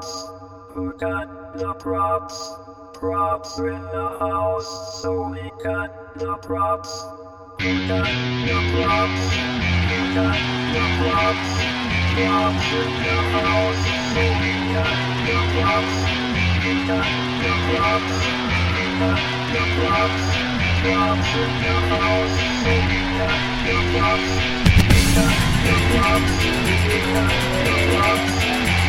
props? Who got the props? Props in the house, so we got the props. Who got the props? Who got the props? Props in the house, so we got the props. We got the props. We got the props. Props in the house, so we got the props. We got the props. We got the props.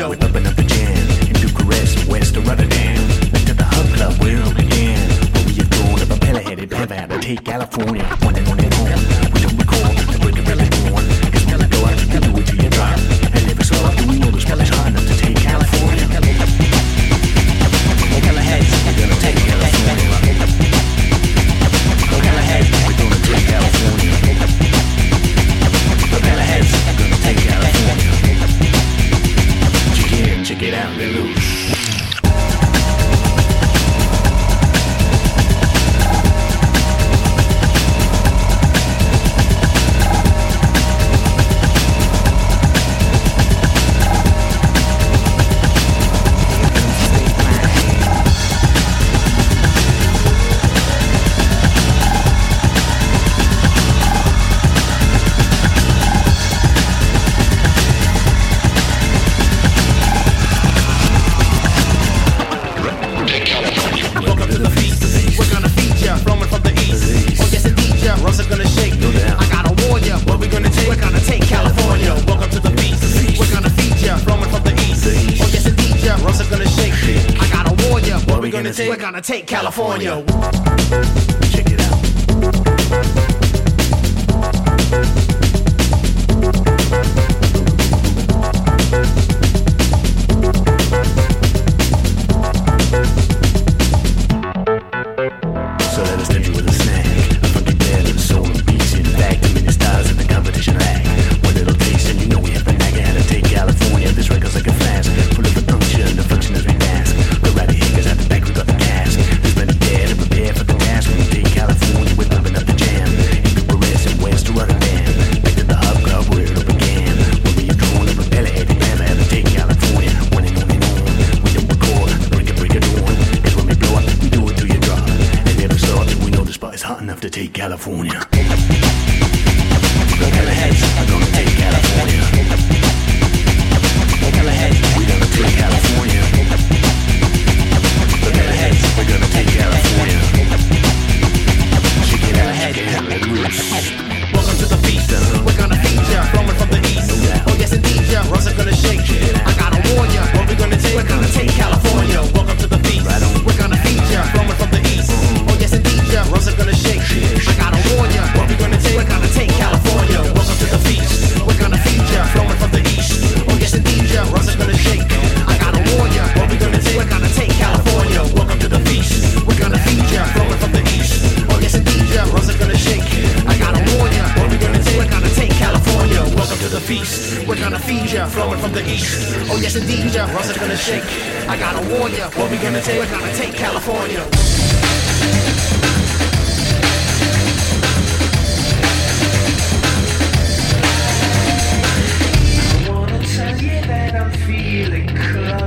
know, we gonna take? We're gonna take California. I wanna tell you that I'm feeling close.